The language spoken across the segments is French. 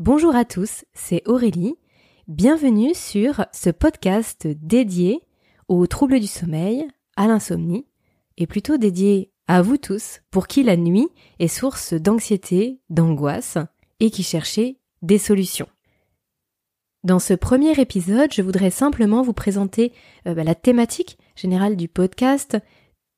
Bonjour à tous, c'est Aurélie. Bienvenue sur ce podcast dédié aux troubles du sommeil, à l'insomnie, et plutôt dédié à vous tous pour qui la nuit est source d'anxiété, d'angoisse, et qui cherchez des solutions. Dans ce premier épisode, je voudrais simplement vous présenter euh, bah, la thématique générale du podcast,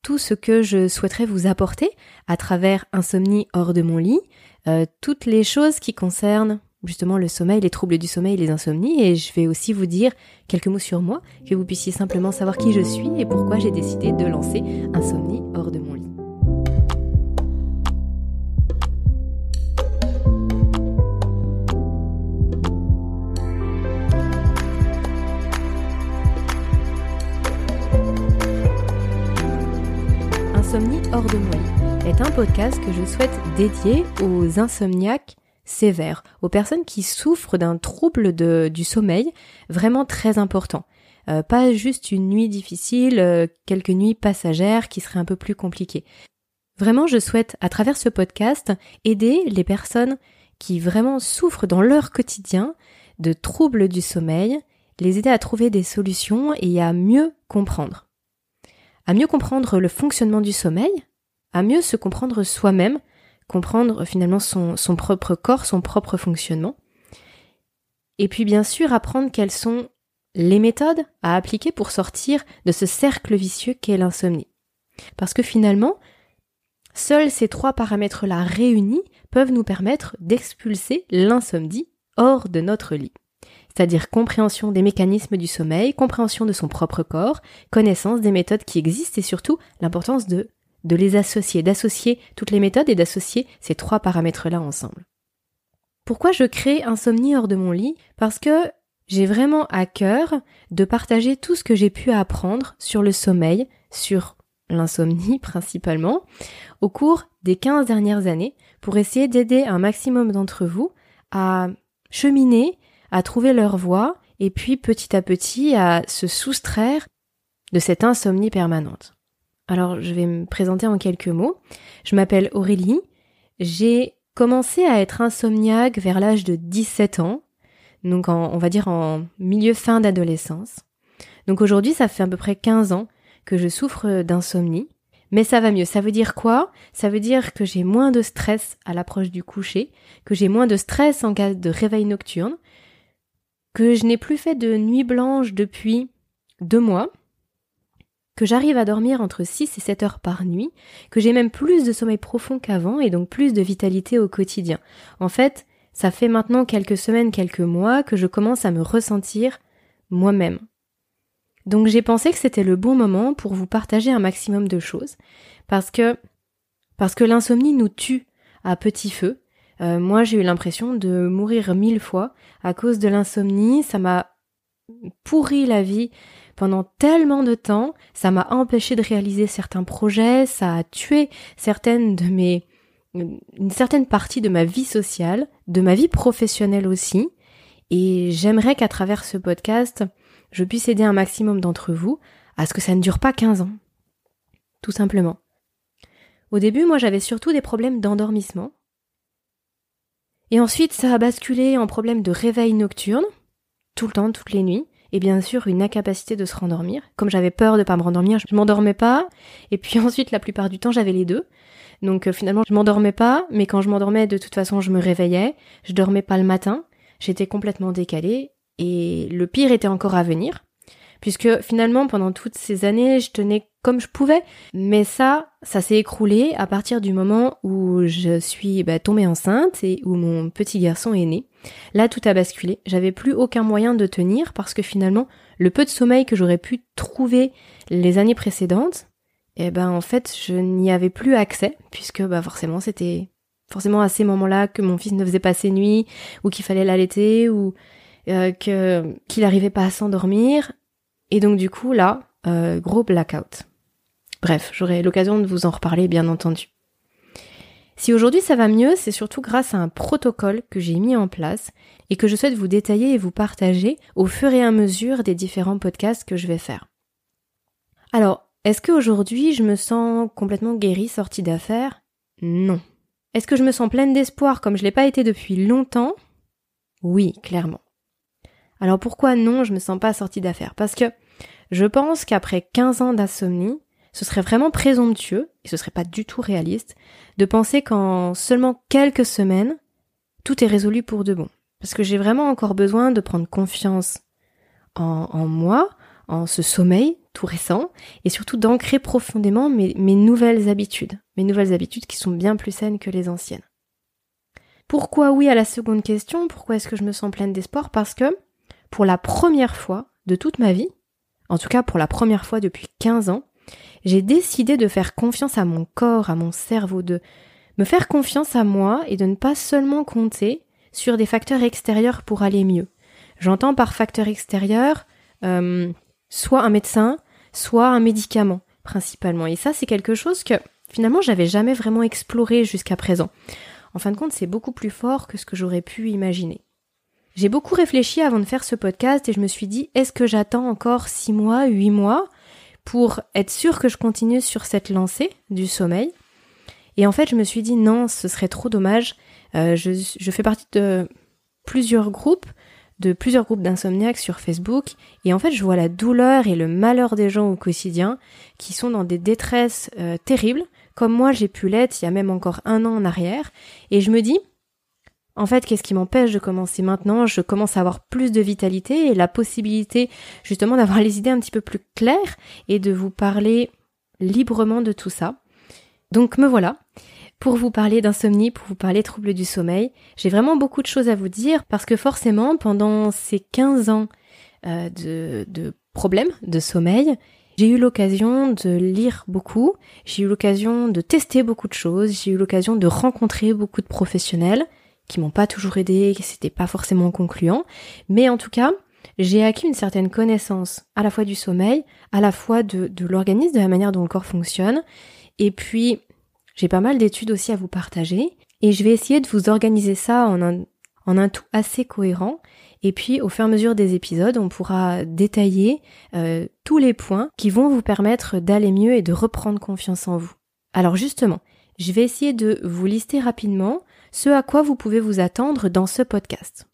tout ce que je souhaiterais vous apporter à travers Insomnie hors de mon lit, euh, toutes les choses qui concernent justement le sommeil, les troubles du sommeil, les insomnies, et je vais aussi vous dire quelques mots sur moi, que vous puissiez simplement savoir qui je suis et pourquoi j'ai décidé de lancer Insomnie hors de mon lit. Insomnie hors de mon lit est un podcast que je souhaite dédier aux insomniaques sévère, aux personnes qui souffrent d'un trouble du sommeil vraiment très important. Euh, pas juste une nuit difficile, euh, quelques nuits passagères qui seraient un peu plus compliquées. Vraiment, je souhaite, à travers ce podcast, aider les personnes qui vraiment souffrent dans leur quotidien de troubles du sommeil, les aider à trouver des solutions et à mieux comprendre. À mieux comprendre le fonctionnement du sommeil, à mieux se comprendre soi-même, comprendre finalement son, son propre corps, son propre fonctionnement. Et puis bien sûr apprendre quelles sont les méthodes à appliquer pour sortir de ce cercle vicieux qu'est l'insomnie. Parce que finalement, seuls ces trois paramètres-là réunis peuvent nous permettre d'expulser l'insomnie hors de notre lit. C'est-à-dire compréhension des mécanismes du sommeil, compréhension de son propre corps, connaissance des méthodes qui existent et surtout l'importance de de les associer, d'associer toutes les méthodes et d'associer ces trois paramètres-là ensemble. Pourquoi je crée Insomnie hors de mon lit? Parce que j'ai vraiment à cœur de partager tout ce que j'ai pu apprendre sur le sommeil, sur l'insomnie principalement, au cours des 15 dernières années, pour essayer d'aider un maximum d'entre vous à cheminer, à trouver leur voie, et puis petit à petit à se soustraire de cette insomnie permanente. Alors, je vais me présenter en quelques mots. Je m'appelle Aurélie. J'ai commencé à être insomniaque vers l'âge de 17 ans. Donc, on va dire en milieu fin d'adolescence. Donc aujourd'hui, ça fait à peu près 15 ans que je souffre d'insomnie. Mais ça va mieux. Ça veut dire quoi? Ça veut dire que j'ai moins de stress à l'approche du coucher, que j'ai moins de stress en cas de réveil nocturne, que je n'ai plus fait de nuit blanche depuis deux mois, que j'arrive à dormir entre 6 et 7 heures par nuit, que j'ai même plus de sommeil profond qu'avant et donc plus de vitalité au quotidien. En fait, ça fait maintenant quelques semaines, quelques mois que je commence à me ressentir moi-même. Donc j'ai pensé que c'était le bon moment pour vous partager un maximum de choses, parce que parce que l'insomnie nous tue à petit feu. Euh, moi j'ai eu l'impression de mourir mille fois à cause de l'insomnie, ça m'a pourri la vie pendant tellement de temps, ça m'a empêché de réaliser certains projets, ça a tué certaines de mes une certaine partie de ma vie sociale, de ma vie professionnelle aussi, et j'aimerais qu'à travers ce podcast, je puisse aider un maximum d'entre vous à ce que ça ne dure pas 15 ans. Tout simplement. Au début, moi j'avais surtout des problèmes d'endormissement. Et ensuite, ça a basculé en problème de réveil nocturne, tout le temps, toutes les nuits et bien sûr une incapacité de se rendormir. Comme j'avais peur de pas me rendormir, je m'endormais pas. Et puis ensuite, la plupart du temps, j'avais les deux. Donc euh, finalement, je m'endormais pas, mais quand je m'endormais, de toute façon, je me réveillais. Je dormais pas le matin. J'étais complètement décalée. Et le pire était encore à venir puisque finalement pendant toutes ces années je tenais comme je pouvais, mais ça, ça s'est écroulé à partir du moment où je suis bah, tombée enceinte et où mon petit garçon est né. Là, tout a basculé. J'avais plus aucun moyen de tenir parce que finalement, le peu de sommeil que j'aurais pu trouver les années précédentes, eh ben en fait, je n'y avais plus accès puisque bah forcément c'était forcément à ces moments-là que mon fils ne faisait pas ses nuits ou qu'il fallait l'allaiter ou euh, que qu'il n'arrivait pas à s'endormir et donc du coup là, euh, gros blackout. Bref, j'aurai l'occasion de vous en reparler bien entendu. Si aujourd'hui ça va mieux, c'est surtout grâce à un protocole que j'ai mis en place et que je souhaite vous détailler et vous partager au fur et à mesure des différents podcasts que je vais faire. Alors, est-ce qu'aujourd'hui je me sens complètement guérie, sortie d'affaires? Non. Est-ce que je me sens pleine d'espoir comme je l'ai pas été depuis longtemps? Oui, clairement. Alors pourquoi non, je me sens pas sortie d'affaire? Parce que je pense qu'après 15 ans d'insomnie, ce serait vraiment présomptueux, et ce serait pas du tout réaliste, de penser qu'en seulement quelques semaines, tout est résolu pour de bon. Parce que j'ai vraiment encore besoin de prendre confiance en, moi, en ce sommeil tout récent, et surtout d'ancrer profondément mes nouvelles habitudes, mes nouvelles habitudes qui sont bien plus saines que les anciennes. Pourquoi oui à la seconde question? Pourquoi est-ce que je me sens pleine d'espoir? Parce que pour la première fois de toute ma vie, en tout cas pour la première fois depuis 15 ans, j'ai décidé de faire confiance à mon corps, à mon cerveau, de me faire confiance à moi et de ne pas seulement compter sur des facteurs extérieurs pour aller mieux. J'entends par facteur extérieur euh, soit un médecin, soit un médicament principalement. Et ça, c'est quelque chose que finalement j'avais jamais vraiment exploré jusqu'à présent. En fin de compte, c'est beaucoup plus fort que ce que j'aurais pu imaginer. J'ai beaucoup réfléchi avant de faire ce podcast et je me suis dit, est-ce que j'attends encore six mois, huit mois pour être sûr que je continue sur cette lancée du sommeil? Et en fait, je me suis dit, non, ce serait trop dommage. Euh, je, je fais partie de plusieurs groupes de plusieurs groupes d'insomniaques sur Facebook et en fait je vois la douleur et le malheur des gens au quotidien qui sont dans des détresses euh, terribles comme moi j'ai pu l'être il y a même encore un an en arrière et je me dis en fait qu'est-ce qui m'empêche de commencer maintenant? Je commence à avoir plus de vitalité et la possibilité justement d'avoir les idées un petit peu plus claires et de vous parler librement de tout ça. Donc me voilà. Pour vous parler d'insomnie, pour vous parler troubles du sommeil. J'ai vraiment beaucoup de choses à vous dire parce que forcément, pendant ces 15 ans euh, de, de problèmes de sommeil, j'ai eu l'occasion de lire beaucoup, j'ai eu l'occasion de tester beaucoup de choses, j'ai eu l'occasion de rencontrer beaucoup de professionnels qui m'ont pas toujours aidé, qui c'était pas forcément concluant, mais en tout cas, j'ai acquis une certaine connaissance à la fois du sommeil, à la fois de, de l'organisme, de la manière dont le corps fonctionne, et puis j'ai pas mal d'études aussi à vous partager et je vais essayer de vous organiser ça en un, en un tout assez cohérent. Et puis au fur et à mesure des épisodes, on pourra détailler euh, tous les points qui vont vous permettre d'aller mieux et de reprendre confiance en vous. Alors justement, je vais essayer de vous lister rapidement ce à quoi vous pouvez vous attendre dans ce podcast.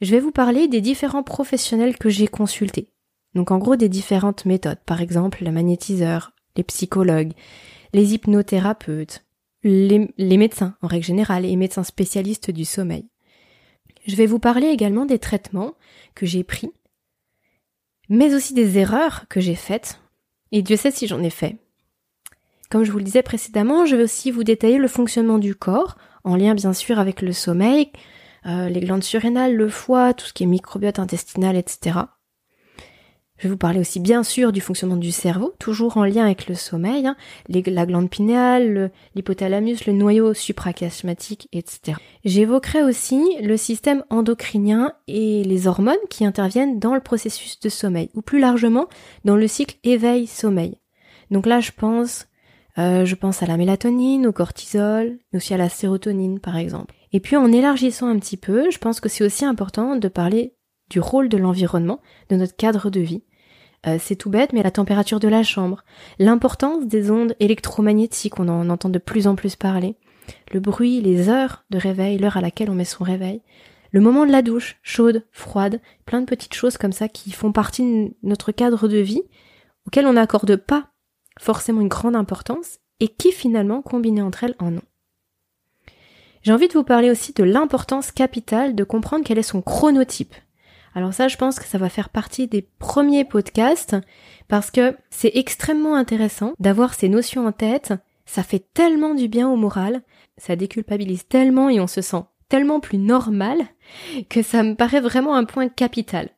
Je vais vous parler des différents professionnels que j'ai consultés. Donc en gros des différentes méthodes, par exemple le magnétiseur, les psychologues, les hypnothérapeutes, les, médecins en règle générale et les médecins spécialistes du sommeil. Je vais vous parler également des traitements que j'ai pris, mais aussi des erreurs que j'ai faites, et Dieu sait si j'en ai fait. Comme je vous le disais précédemment, je vais aussi vous détailler le fonctionnement du corps, en lien bien sûr avec le sommeil, euh, les glandes surrénales, le foie, tout ce qui est microbiote intestinal, etc. Je vais vous parler aussi bien sûr du fonctionnement du cerveau, toujours en lien avec le sommeil, hein, la glande pinéale, l'hypothalamus, le noyau suprachiasmatique, etc. J'évoquerai aussi le système endocrinien et les hormones qui interviennent dans le processus de sommeil, ou plus largement dans le cycle éveil-sommeil. Donc là, je pense, euh, je pense à la mélatonine, au cortisol, mais aussi à la sérotonine, par exemple. Et puis en élargissant un petit peu, je pense que c'est aussi important de parler du rôle de l'environnement, de notre cadre de vie, euh, c'est tout bête, mais la température de la chambre, l'importance des ondes électromagnétiques, on en entend de plus en plus parler, le bruit, les heures de réveil, l'heure à laquelle on met son réveil, le moment de la douche, chaude, froide, plein de petites choses comme ça qui font partie de notre cadre de vie, auxquelles on n'accorde pas forcément une grande importance, et qui finalement, combinées entre elles, en ont. J'ai envie de vous parler aussi de l'importance capitale de comprendre quel est son chronotype, alors ça, je pense que ça va faire partie des premiers podcasts parce que c'est extrêmement intéressant d'avoir ces notions en tête. Ça fait tellement du bien au moral, ça déculpabilise tellement et on se sent tellement plus normal que ça me paraît vraiment un point capital.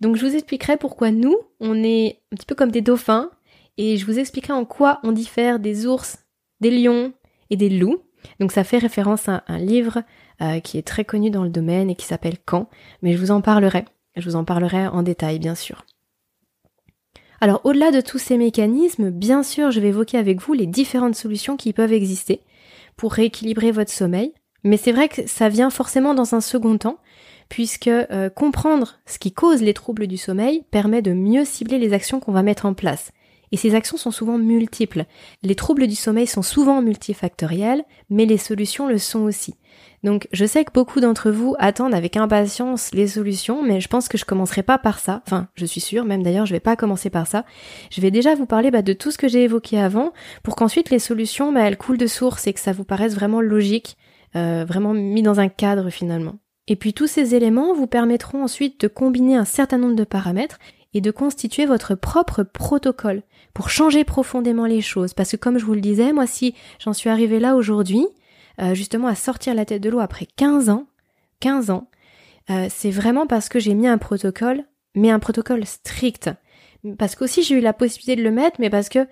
Donc je vous expliquerai pourquoi nous, on est un petit peu comme des dauphins et je vous expliquerai en quoi on diffère des ours, des lions et des loups. Donc ça fait référence à un livre euh, qui est très connu dans le domaine et qui s'appelle Quand, mais je vous en parlerai. Je vous en parlerai en détail, bien sûr. Alors, au-delà de tous ces mécanismes, bien sûr, je vais évoquer avec vous les différentes solutions qui peuvent exister pour rééquilibrer votre sommeil. Mais c'est vrai que ça vient forcément dans un second temps, puisque euh, comprendre ce qui cause les troubles du sommeil permet de mieux cibler les actions qu'on va mettre en place. Et ces actions sont souvent multiples. Les troubles du sommeil sont souvent multifactoriels, mais les solutions le sont aussi. Donc je sais que beaucoup d'entre vous attendent avec impatience les solutions, mais je pense que je commencerai pas par ça. Enfin, je suis sûre, même d'ailleurs, je vais pas commencer par ça. Je vais déjà vous parler bah, de tout ce que j'ai évoqué avant, pour qu'ensuite les solutions, bah, elles coulent de source et que ça vous paraisse vraiment logique, euh, vraiment mis dans un cadre finalement. Et puis tous ces éléments vous permettront ensuite de combiner un certain nombre de paramètres et de constituer votre propre protocole pour changer profondément les choses. Parce que comme je vous le disais, moi si j'en suis arrivée là aujourd'hui, euh, justement à sortir la tête de l'eau après 15 ans, 15 ans, euh, c'est vraiment parce que j'ai mis un protocole, mais un protocole strict. Parce qu'aussi j'ai eu la possibilité de le mettre, mais parce que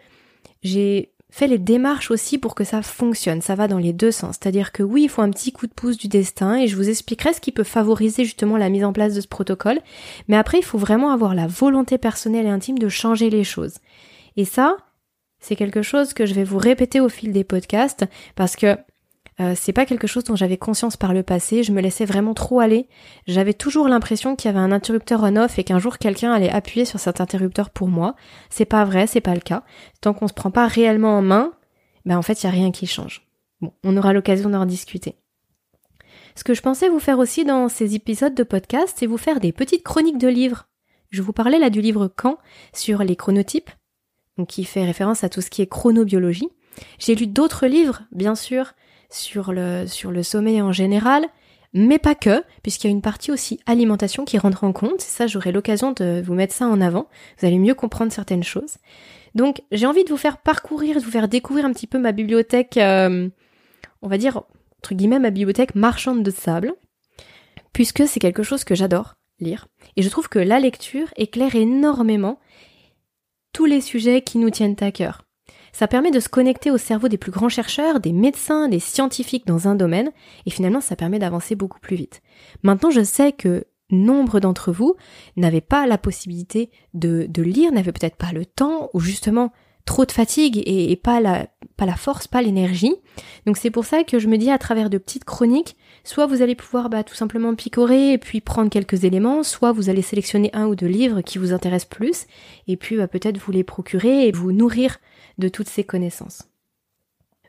j'ai fait les démarches aussi pour que ça fonctionne. Ça va dans les deux sens. C'est-à-dire que oui, il faut un petit coup de pouce du destin et je vous expliquerai ce qui peut favoriser justement la mise en place de ce protocole. Mais après, il faut vraiment avoir la volonté personnelle et intime de changer les choses. Et ça, c'est quelque chose que je vais vous répéter au fil des podcasts parce que euh, c'est pas quelque chose dont j'avais conscience par le passé, je me laissais vraiment trop aller. J'avais toujours l'impression qu'il y avait un interrupteur on-off et qu'un jour quelqu'un allait appuyer sur cet interrupteur pour moi. C'est pas vrai, c'est pas le cas. Tant qu'on se prend pas réellement en main, ben en fait, il y a rien qui change. Bon, on aura l'occasion d'en discuter. Ce que je pensais vous faire aussi dans ces épisodes de podcast, c'est vous faire des petites chroniques de livres. Je vous parlais là du livre Quand sur les chronotypes, donc qui fait référence à tout ce qui est chronobiologie. J'ai lu d'autres livres, bien sûr, sur le, sur le sommeil en général, mais pas que, puisqu'il y a une partie aussi alimentation qui rentre en compte, ça j'aurai l'occasion de vous mettre ça en avant, vous allez mieux comprendre certaines choses. Donc j'ai envie de vous faire parcourir, de vous faire découvrir un petit peu ma bibliothèque, euh, on va dire, entre guillemets, ma bibliothèque marchande de sable, puisque c'est quelque chose que j'adore lire, et je trouve que la lecture éclaire énormément tous les sujets qui nous tiennent à cœur. Ça permet de se connecter au cerveau des plus grands chercheurs, des médecins, des scientifiques dans un domaine, et finalement ça permet d'avancer beaucoup plus vite. Maintenant je sais que nombre d'entre vous n'avaient pas la possibilité de, de lire, n'avaient peut-être pas le temps, ou justement trop de fatigue et, pas, la, pas la force, pas l'énergie. Donc c'est pour ça que je me dis à travers de petites chroniques, soit vous allez pouvoir bah, tout simplement picorer et puis prendre quelques éléments, soit vous allez sélectionner un ou deux livres qui vous intéressent plus, et puis bah, peut-être vous les procurer et vous nourrir de toutes ces connaissances.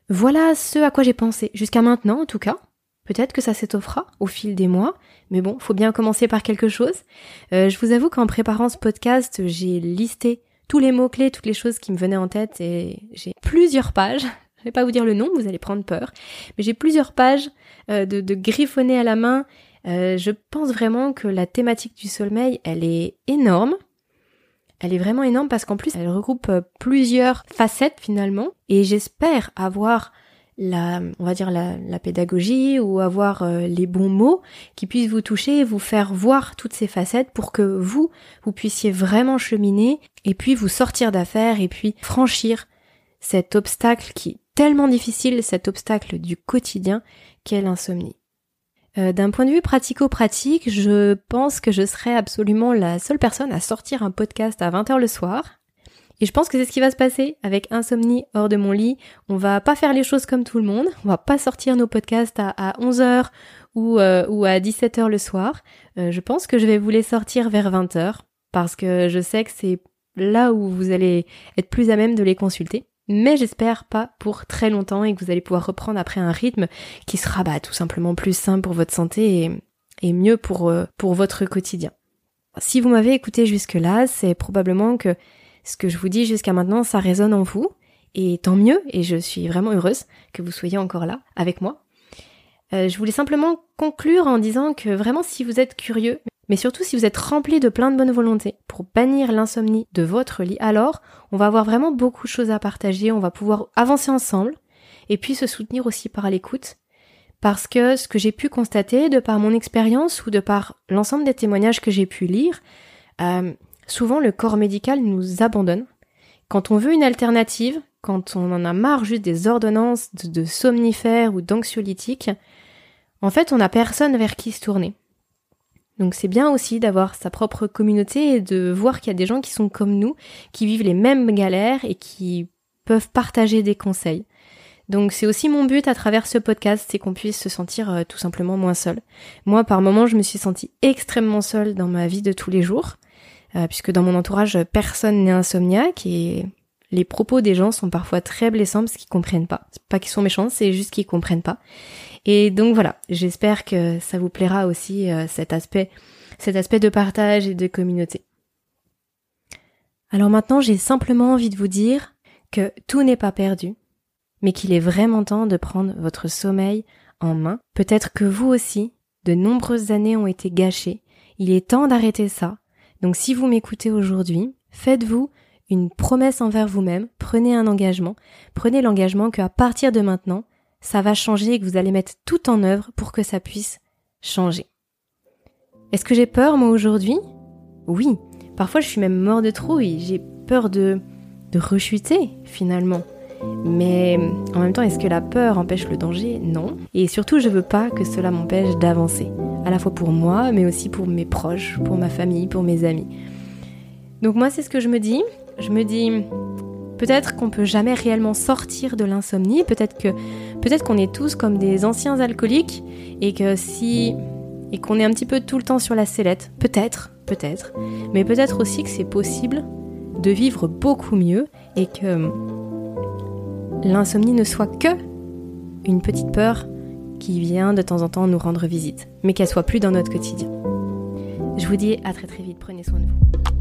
Voilà ce à quoi j'ai pensé jusqu'à maintenant en tout cas. Peut-être que ça s'étoffera au fil des mois, mais bon, faut bien commencer par quelque chose. Euh, je vous avoue qu'en préparant ce podcast, j'ai listé tous les mots-clés, toutes les choses qui me venaient en tête et j'ai plusieurs pages. Je vais pas vous dire le nom, vous allez prendre peur, mais j'ai plusieurs pages euh, de, de griffonner à la main. Euh, je pense vraiment que la thématique du sommeil, elle est énorme. Elle est vraiment énorme parce qu'en plus, elle regroupe euh, plusieurs facettes finalement. Et j'espère avoir la, on va dire la, la pédagogie ou avoir euh, les bons mots qui puissent vous toucher vous faire voir toutes ces facettes pour que vous, vous puissiez vraiment cheminer et puis vous sortir d'affaires et puis franchir cet obstacle qui est tellement difficile, cet obstacle du quotidien qu'est l'insomnie. Euh, d'un point de vue pratico-pratique, je pense que je serai absolument la seule personne à sortir un podcast à 20h le soir. Et je pense que c'est ce qui va se passer avec Insomnie hors de mon lit. On va pas faire les choses comme tout le monde. On va pas sortir nos podcasts à, 11h ou, euh, ou à 17h le soir. Euh, je pense que je vais vous les sortir vers 20h parce que je sais que c'est là où vous allez être plus à même de les consulter mais j'espère pas pour très longtemps et que vous allez pouvoir reprendre après un rythme qui sera bah, tout simplement plus simple pour votre santé et, et mieux pour, euh, pour votre quotidien. Si vous m'avez écouté jusque-là, c'est probablement que ce que je vous dis jusqu'à maintenant, ça résonne en vous, et tant mieux, et je suis vraiment heureuse que vous soyez encore là avec moi. Euh, je voulais simplement conclure en disant que vraiment si vous êtes curieux, mais surtout si vous êtes rempli de plein de bonne volonté pour bannir l'insomnie de votre lit, alors on va avoir vraiment beaucoup de choses à partager, on va pouvoir avancer ensemble et puis se soutenir aussi par l'écoute. Parce que ce que j'ai pu constater de par mon expérience ou de par l'ensemble des témoignages que j'ai pu lire, euh, souvent le corps médical nous abandonne. Quand on veut une alternative, quand on en a marre juste des ordonnances de, somnifères ou d'anxiolytiques, en fait on n'a personne vers qui se tourner. Donc c'est bien aussi d'avoir sa propre communauté et de voir qu'il y a des gens qui sont comme nous, qui vivent les mêmes galères et qui peuvent partager des conseils. Donc c'est aussi mon but à travers ce podcast, c'est qu'on puisse se sentir euh, tout simplement moins seul. Moi par moments je me suis sentie extrêmement seule dans ma vie de tous les jours, euh, puisque dans mon entourage personne n'est insomniaque et les propos des gens sont parfois très blessants parce qu'ils comprennent pas. C'est pas qu'ils sont méchants, c'est juste qu'ils comprennent pas. Et donc voilà, j'espère que ça vous plaira aussi euh, cet aspect, cet aspect de partage et de communauté. Alors maintenant, j'ai simplement envie de vous dire que tout n'est pas perdu, mais qu'il est vraiment temps de prendre votre sommeil en main. Peut-être que vous aussi, de nombreuses années ont été gâchées. Il est temps d'arrêter ça. Donc si vous m'écoutez aujourd'hui, faites-vous une promesse envers vous-même, prenez un engagement, prenez l'engagement qu'à partir de maintenant, ça va changer et que vous allez mettre tout en œuvre pour que ça puisse changer. Est-ce que j'ai peur moi aujourd'hui? Oui, parfois je suis même mort de trouille, j'ai peur de de rechuter finalement. Mais en même temps, est-ce que la peur empêche le danger? Non. Et surtout, je veux pas que cela m'empêche d'avancer, à la fois pour moi, mais aussi pour mes proches, pour ma famille, pour mes amis. Donc moi, c'est ce que je me dis. Je me dis peut-être qu'on peut jamais réellement sortir de l'insomnie, peut-être qu'on est tous comme des anciens alcooliques et que si et qu'on est un petit peu tout le temps sur la sellette, peut-être, peut-être, mais peut-être aussi que c'est possible de vivre beaucoup mieux et que l'insomnie ne soit que une petite peur qui vient de temps en temps nous rendre visite, mais qu'elle soit plus dans notre quotidien. Je vous dis à très très vite, prenez soin de vous.